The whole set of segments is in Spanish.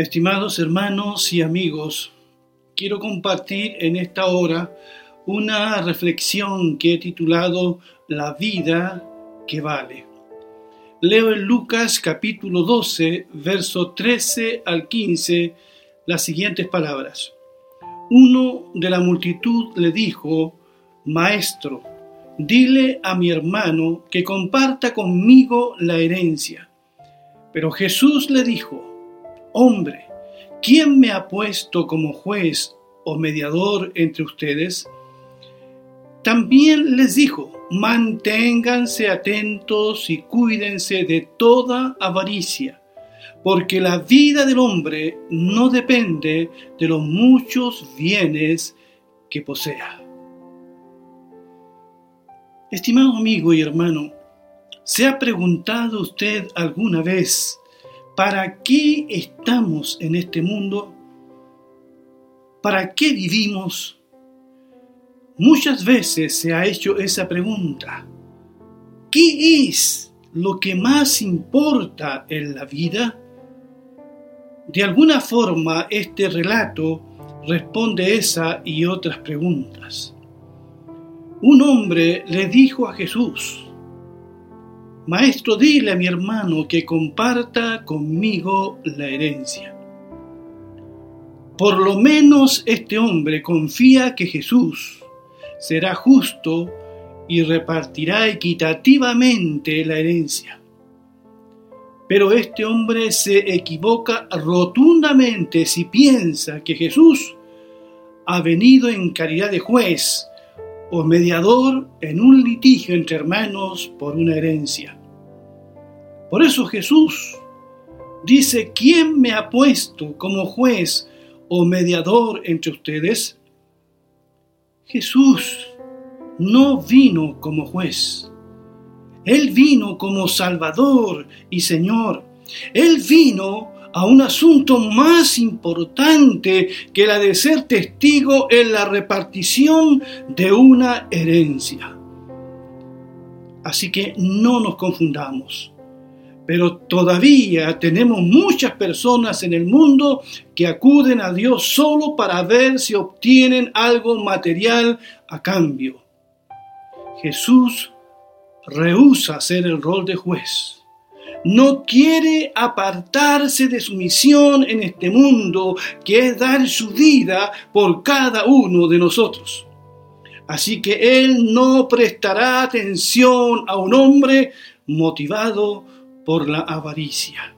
Estimados hermanos y amigos, quiero compartir en esta hora una reflexión que he titulado La vida que vale. Leo en Lucas capítulo 12, verso 13 al 15 las siguientes palabras. Uno de la multitud le dijo, Maestro, dile a mi hermano que comparta conmigo la herencia. Pero Jesús le dijo, Hombre, ¿quién me ha puesto como juez o mediador entre ustedes? También les dijo, manténganse atentos y cuídense de toda avaricia, porque la vida del hombre no depende de los muchos bienes que posea. Estimado amigo y hermano, ¿se ha preguntado usted alguna vez ¿Para qué estamos en este mundo? ¿Para qué vivimos? Muchas veces se ha hecho esa pregunta. ¿Qué es lo que más importa en la vida? De alguna forma este relato responde esa y otras preguntas. Un hombre le dijo a Jesús, Maestro, dile a mi hermano que comparta conmigo la herencia. Por lo menos este hombre confía que Jesús será justo y repartirá equitativamente la herencia. Pero este hombre se equivoca rotundamente si piensa que Jesús ha venido en calidad de juez o mediador en un litigio entre hermanos por una herencia. Por eso Jesús dice, ¿quién me ha puesto como juez o mediador entre ustedes? Jesús no vino como juez. Él vino como Salvador y Señor. Él vino a un asunto más importante que la de ser testigo en la repartición de una herencia. Así que no nos confundamos. Pero todavía tenemos muchas personas en el mundo que acuden a Dios solo para ver si obtienen algo material a cambio. Jesús rehúsa hacer el rol de juez no quiere apartarse de su misión en este mundo, que es dar su vida por cada uno de nosotros. Así que Él no prestará atención a un hombre motivado por la avaricia.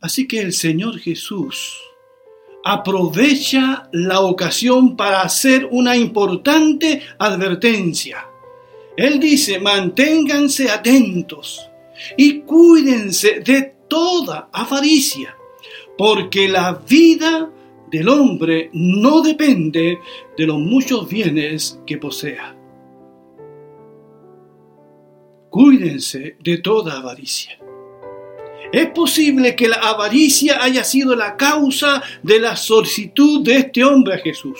Así que el Señor Jesús aprovecha la ocasión para hacer una importante advertencia él dice, manténganse atentos y cuídense de toda avaricia, porque la vida del hombre no depende de los muchos bienes que posea. Cuídense de toda avaricia. Es posible que la avaricia haya sido la causa de la solicitud de este hombre a Jesús.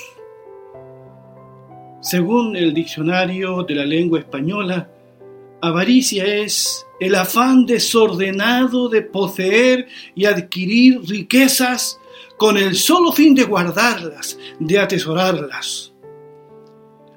Según el diccionario de la lengua española, avaricia es el afán desordenado de poseer y adquirir riquezas con el solo fin de guardarlas, de atesorarlas.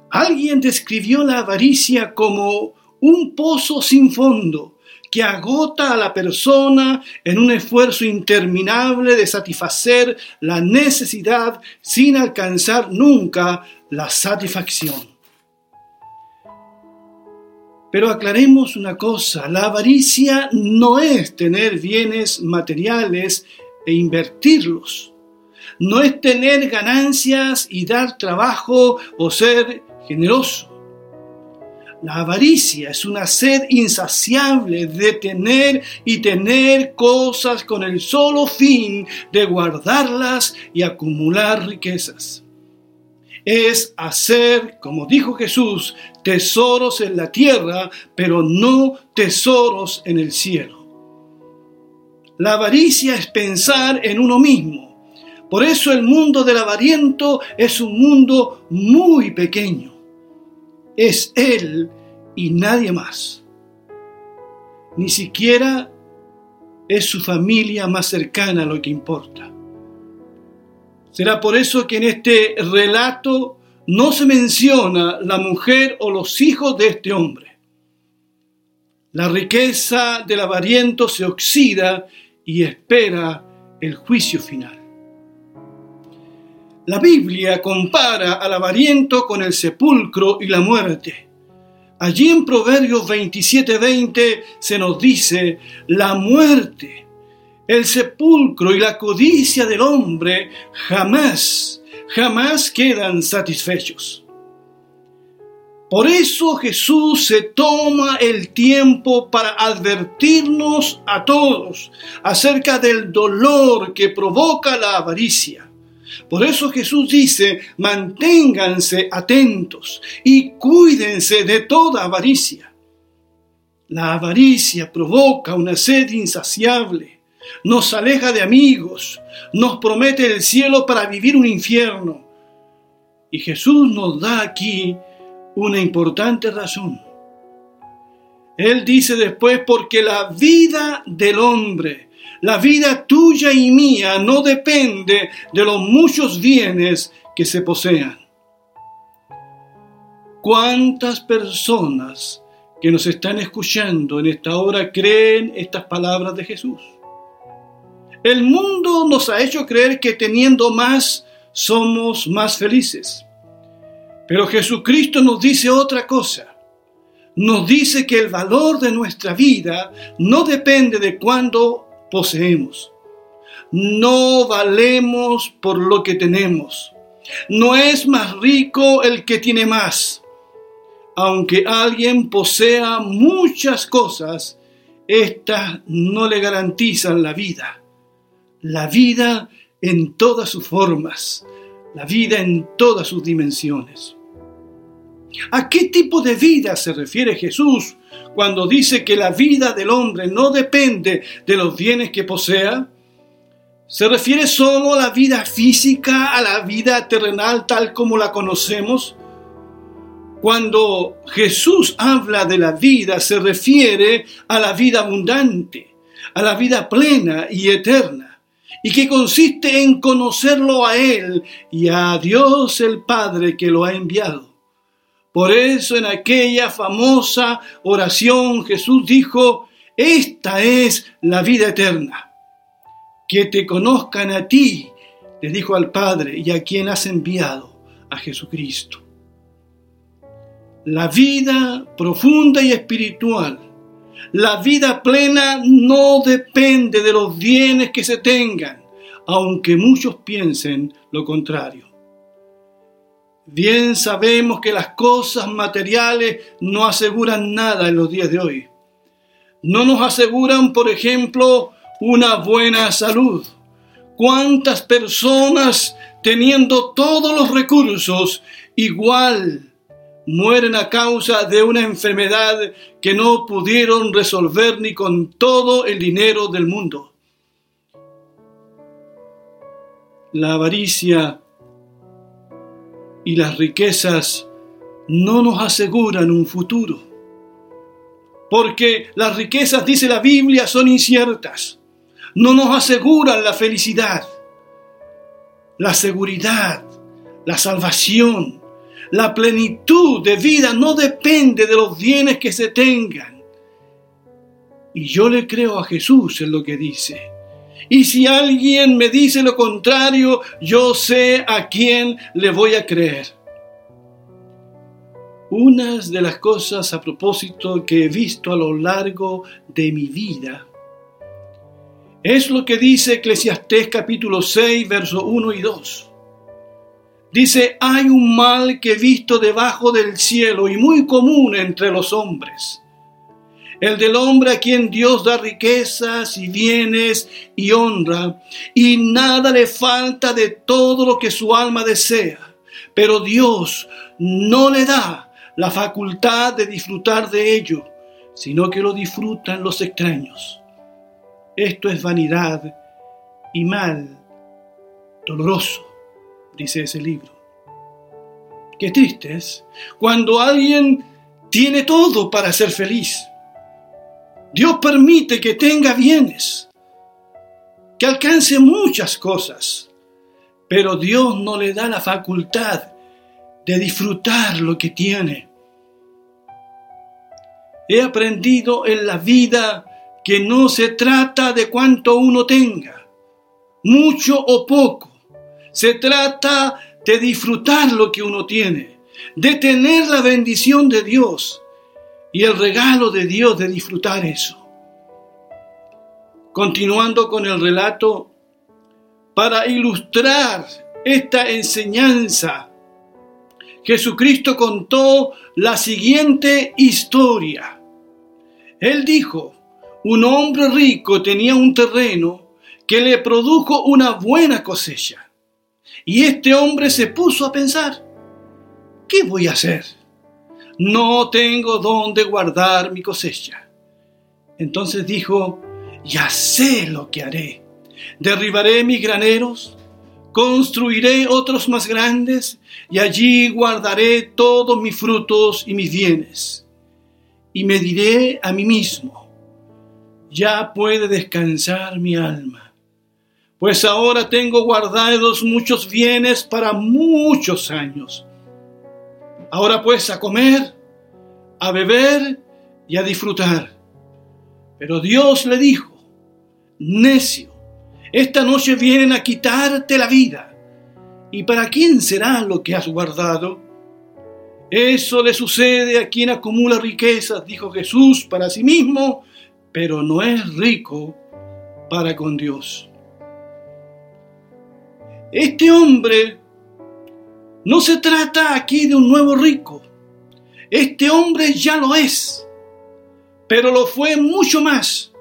Alguien describió la avaricia como un pozo sin fondo que agota a la persona en un esfuerzo interminable de satisfacer la necesidad sin alcanzar nunca la satisfacción. Pero aclaremos una cosa, la avaricia no es tener bienes materiales e invertirlos. No es tener ganancias y dar trabajo o ser generoso. La avaricia es una sed insaciable de tener y tener cosas con el solo fin de guardarlas y acumular riquezas. Es hacer, como dijo Jesús, tesoros en la tierra, pero no tesoros en el cielo. La avaricia es pensar en uno mismo. Por eso el mundo del avariento es un mundo muy pequeño es Él y nadie más. Ni siquiera es su familia más cercana lo que importa. Será por eso que en este relato no se menciona la mujer o los hijos de este hombre. La riqueza del avariento se oxida y espera el juicio final. La Biblia compara al avariento con el sepulcro y la muerte. Allí en Proverbios 27:20 se nos dice, la muerte, el sepulcro y la codicia del hombre jamás, jamás quedan satisfechos. Por eso Jesús se toma el tiempo para advertirnos a todos acerca del dolor que provoca la avaricia. Por eso Jesús dice, manténganse atentos y cuídense de toda avaricia. La avaricia provoca una sed insaciable, nos aleja de amigos, nos promete el cielo para vivir un infierno. Y Jesús nos da aquí una importante razón. Él dice después, porque la vida del hombre, la vida tuya y mía no depende de los muchos bienes que se posean. ¿Cuántas personas que nos están escuchando en esta hora creen estas palabras de Jesús? El mundo nos ha hecho creer que teniendo más somos más felices. Pero Jesucristo nos dice otra cosa. Nos dice que el valor de nuestra vida no depende de cuándo poseemos. No valemos por lo que tenemos. No es más rico el que tiene más. Aunque alguien posea muchas cosas, éstas no le garantizan la vida. La vida en todas sus formas, la vida en todas sus dimensiones. ¿A qué tipo de vida se refiere Jesús cuando dice que la vida del hombre no depende de los bienes que posea? ¿Se refiere solo a la vida física, a la vida terrenal tal como la conocemos? Cuando Jesús habla de la vida, se refiere a la vida abundante, a la vida plena y eterna, y que consiste en conocerlo a Él y a Dios el Padre que lo ha enviado. Por eso en aquella famosa oración Jesús dijo, esta es la vida eterna. Que te conozcan a ti, le dijo al Padre y a quien has enviado, a Jesucristo. La vida profunda y espiritual, la vida plena no depende de los bienes que se tengan, aunque muchos piensen lo contrario. Bien sabemos que las cosas materiales no aseguran nada en los días de hoy. No nos aseguran, por ejemplo, una buena salud. ¿Cuántas personas teniendo todos los recursos igual mueren a causa de una enfermedad que no pudieron resolver ni con todo el dinero del mundo? La avaricia y las riquezas no nos aseguran un futuro. Porque las riquezas, dice la Biblia, son inciertas. No nos aseguran la felicidad, la seguridad, la salvación, la plenitud de vida no depende de los bienes que se tengan. Y yo le creo a Jesús en lo que dice. Y si alguien me dice lo contrario, yo sé a quién le voy a creer. Unas de las cosas a propósito que he visto a lo largo de mi vida es lo que dice Eclesiastés capítulo 6, verso 1 y 2. Dice, hay un mal que he visto debajo del cielo y muy común entre los hombres el del hombre a quien Dios da riquezas y bienes y honra, y nada le falta de todo lo que su alma desea. Pero Dios no le da la facultad de disfrutar de ello, sino que lo disfrutan los extraños. Esto es vanidad y mal, doloroso, dice ese libro. Qué triste es cuando alguien tiene todo para ser feliz Dios permite que tenga bienes, que alcance muchas cosas, pero Dios no le da la facultad de disfrutar lo que tiene. He aprendido en la vida que no se trata de cuánto uno tenga, mucho o poco. Se trata de disfrutar lo que uno tiene, de tener la bendición de Dios y el regalo de Dios de disfrutar eso. Continuando con el relato, para ilustrar esta enseñanza, Jesucristo contó la siguiente historia. Él dijo, un hombre rico tenía un terreno que le produjo una buena cosecha. Y este hombre se puso a pensar, ¿qué voy a hacer? No tengo dónde guardar mi cosecha. Entonces dijo, ya sé lo que haré. Derribaré mis graneros, construiré otros más grandes y allí guardaré todos mis frutos y mis bienes y me diré a mí mismo, ya puede descansar mi alma, pues ahora tengo guardados muchos bienes para muchos años. Ahora pues a comer, a beber y a disfrutar. Pero Dios le dijo, necio, esta noche vienen a quitarte la vida. ¿Y para quién será lo que has guardado? Eso le sucede a quien acumula riquezas, dijo Jesús, para sí mismo, pero no es rico para con Dios. Este hombre no se trata aquí de un nuevo rico. Este hombre ya lo es, pero lo fue mucho más,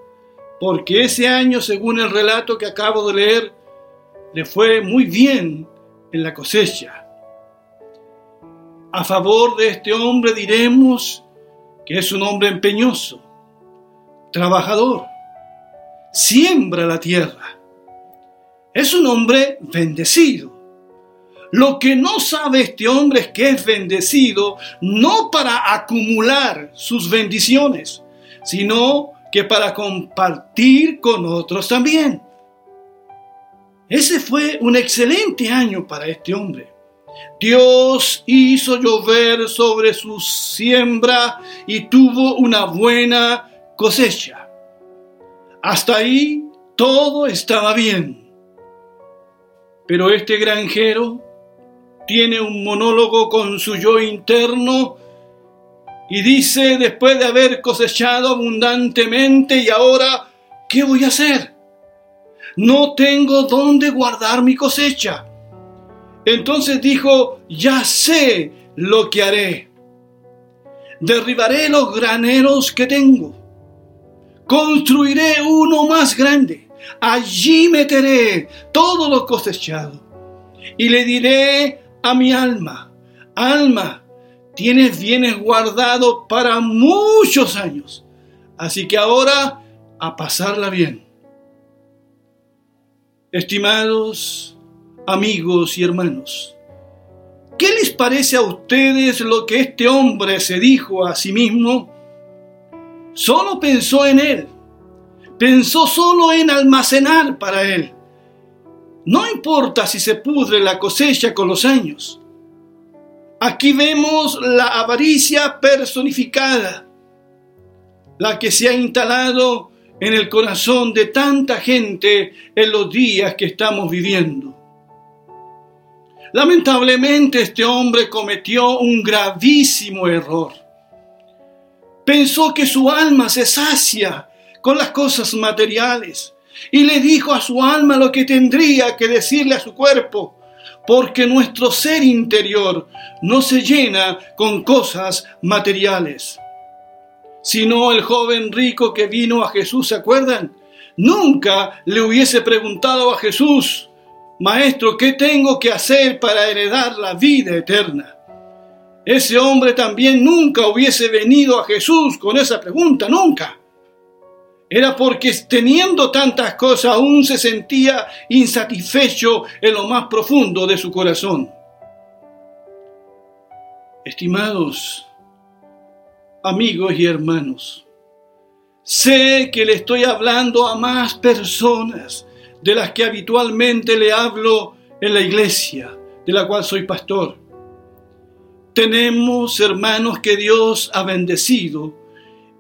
porque ese año, según el relato que acabo de leer, le fue muy bien en la cosecha. A favor de este hombre diremos que es un hombre empeñoso, trabajador, siembra la tierra. Es un hombre bendecido. Lo que no sabe este hombre es que es bendecido no para acumular sus bendiciones, sino que para compartir con otros también. Ese fue un excelente año para este hombre. Dios hizo llover sobre su siembra y tuvo una buena cosecha. Hasta ahí todo estaba bien. Pero este granjero tiene un monólogo con su yo interno y dice, después de haber cosechado abundantemente y ahora, ¿qué voy a hacer? No tengo dónde guardar mi cosecha. Entonces dijo, ya sé lo que haré. Derribaré los graneros que tengo. Construiré uno más grande. Allí meteré todo lo cosechado. Y le diré a mi alma, alma, tienes bienes guardados para muchos años. Así que ahora a pasarla bien. Estimados amigos y hermanos. ¿Qué les parece a ustedes lo que este hombre se dijo a sí mismo? Solo pensó en él. Pensó solo en almacenar para él. No importa si se pudre la cosecha con los años. Aquí vemos la avaricia personificada, la que se ha instalado en el corazón de tanta gente en los días que estamos viviendo. Lamentablemente este hombre cometió un gravísimo error. Pensó que su alma se sacia con las cosas materiales y le dijo a su alma lo que tendría que decirle a su cuerpo, porque nuestro ser interior no se llena con cosas materiales. Sino el joven rico que vino a Jesús, ¿se acuerdan? Nunca le hubiese preguntado a Jesús, Maestro, ¿qué tengo que hacer para heredar la vida eterna? Ese hombre también nunca hubiese venido a Jesús con esa pregunta, nunca. Era porque teniendo tantas cosas aún se sentía insatisfecho en lo más profundo de su corazón. Estimados amigos y hermanos, sé que le estoy hablando a más personas de las que habitualmente le hablo en la iglesia, de la cual soy pastor. Tenemos hermanos que Dios ha bendecido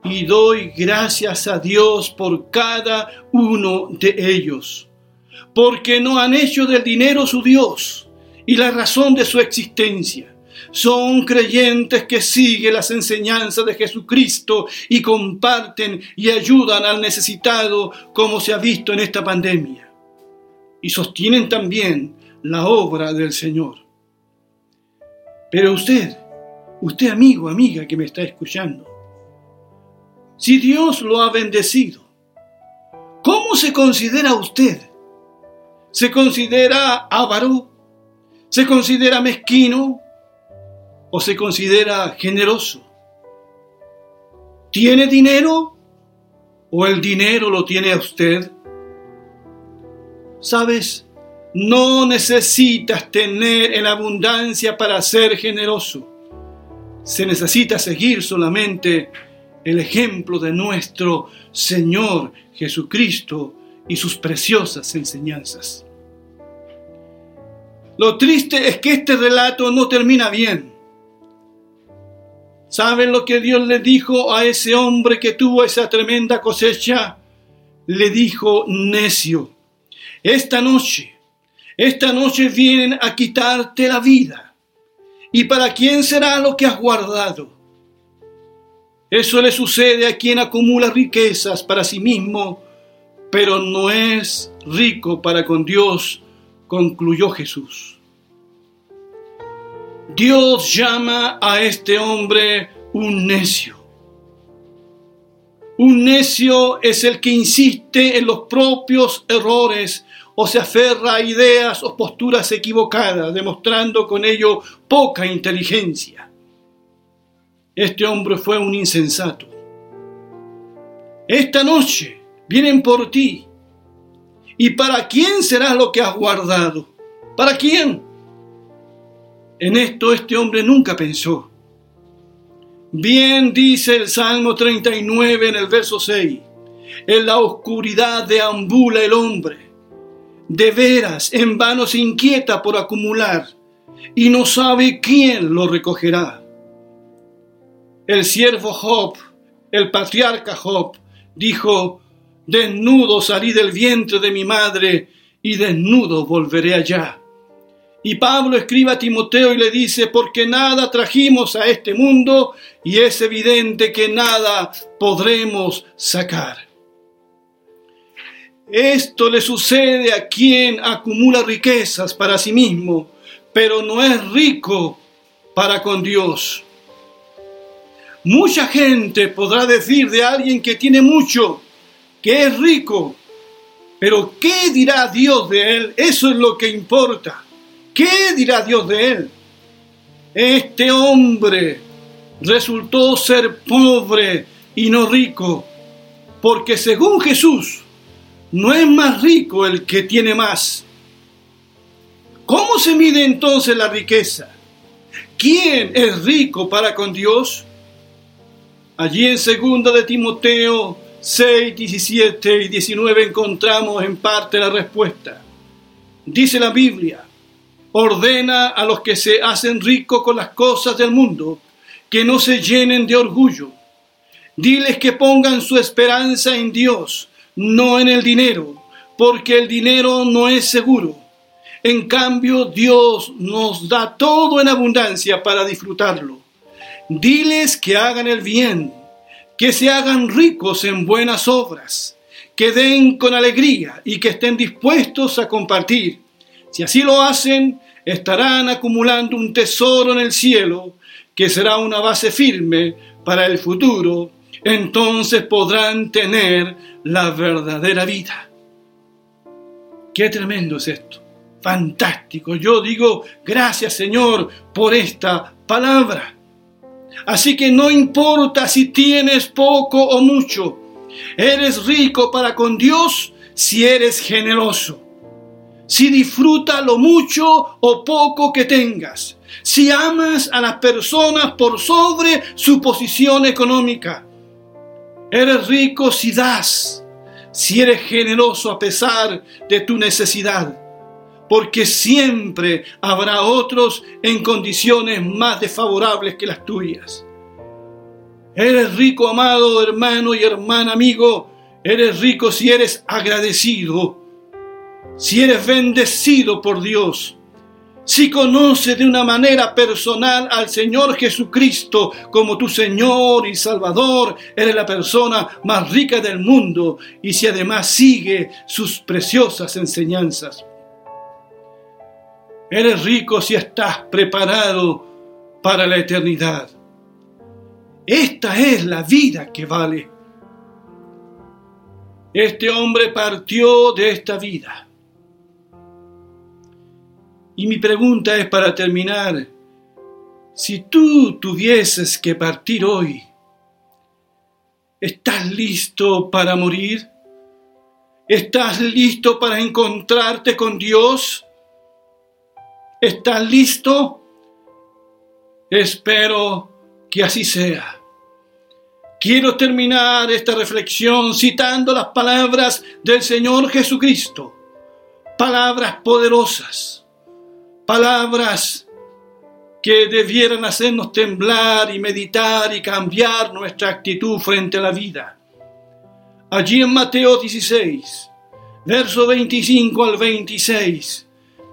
y doy gracias a Dios por cada uno de ellos, porque no han hecho del dinero su Dios y la razón de su existencia. Son creyentes que siguen las enseñanzas de Jesucristo y comparten y ayudan al necesitado como se ha visto en esta pandemia. Y sostienen también la obra del Señor. Pero usted, usted amigo, amiga que me está escuchando, si Dios lo ha bendecido, ¿cómo se considera usted? ¿Se considera avaro? ¿Se considera mezquino? ¿O se considera generoso? ¿Tiene dinero? ¿O el dinero lo tiene a usted? ¿Sabes? No necesitas tener en abundancia para ser generoso. Se necesita seguir solamente el ejemplo de nuestro Señor Jesucristo y sus preciosas enseñanzas. Lo triste es que este relato no termina bien. ¿Saben lo que Dios le dijo a ese hombre que tuvo esa tremenda cosecha? Le dijo, necio, esta noche, esta noche vienen a quitarte la vida. ¿Y para quién será lo que has guardado? Eso le sucede a quien acumula riquezas para sí mismo, pero no es rico para con Dios, concluyó Jesús. Dios llama a este hombre un necio. Un necio es el que insiste en los propios errores o se aferra a ideas o posturas equivocadas, demostrando con ello poca inteligencia. Este hombre fue un insensato. Esta noche vienen por ti. ¿Y para quién será lo que has guardado? ¿Para quién? En esto este hombre nunca pensó. Bien dice el Salmo 39 en el verso 6. En la oscuridad deambula el hombre. De veras, en vano se inquieta por acumular y no sabe quién lo recogerá el siervo Job, el patriarca Job, dijo, desnudo salí del vientre de mi madre y desnudo volveré allá. Y Pablo escribe a Timoteo y le dice, porque nada trajimos a este mundo y es evidente que nada podremos sacar. Esto le sucede a quien acumula riquezas para sí mismo, pero no es rico para con Dios. Mucha gente podrá decir de alguien que tiene mucho, que es rico, pero ¿qué dirá Dios de él? Eso es lo que importa. ¿Qué dirá Dios de él? Este hombre resultó ser pobre y no rico, porque según Jesús, no es más rico el que tiene más. ¿Cómo se mide entonces la riqueza? ¿Quién es rico para con Dios? Allí en segunda de Timoteo 6, 17 y 19 encontramos en parte la respuesta. Dice la Biblia, ordena a los que se hacen ricos con las cosas del mundo que no se llenen de orgullo. Diles que pongan su esperanza en Dios, no en el dinero, porque el dinero no es seguro. En cambio, Dios nos da todo en abundancia para disfrutarlo. Diles que hagan el bien, que se hagan ricos en buenas obras, que den con alegría y que estén dispuestos a compartir. Si así lo hacen, estarán acumulando un tesoro en el cielo que será una base firme para el futuro. Entonces podrán tener la verdadera vida. Qué tremendo es esto. Fantástico. Yo digo, gracias Señor por esta palabra. Así que no importa si tienes poco o mucho, eres rico para con Dios si eres generoso. Si disfruta lo mucho o poco que tengas. Si amas a las personas por sobre su posición económica. Eres rico si das, si eres generoso a pesar de tu necesidad, porque siempre habrá otros en condiciones más desfavorables que las tuyas. Eres rico, amado hermano y hermana amigo, eres rico si eres agradecido, si eres bendecido por Dios si conoces de una manera personal al Señor Jesucristo como tu Señor y Salvador, eres la persona más rica del mundo y si además sigue sus preciosas enseñanzas. Eres rico si estás preparado para la eternidad. Esta es la vida que vale. Este hombre partió de esta vida y mi pregunta es para terminar, si tú tuvieses que partir hoy, ¿estás listo para morir? ¿Estás listo para encontrarte con Dios? ¿Estás listo? Espero que así sea. Quiero terminar esta reflexión citando las palabras del Señor Jesucristo, palabras poderosas palabras que debieran hacernos temblar y meditar y cambiar nuestra actitud frente a la vida. Allí en Mateo 16, verso 25 al 26,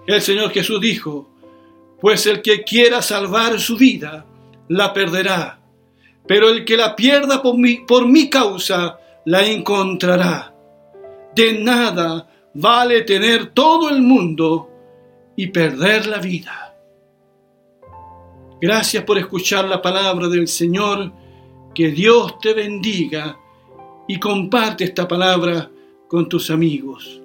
el Señor Jesús dijo, pues el que quiera salvar su vida, la perderá, pero el que la pierda por mi, por mi causa, la encontrará. De nada vale tener todo el mundo y perder la vida. Gracias por escuchar la palabra del Señor. Que Dios te bendiga y comparte esta palabra con tus amigos.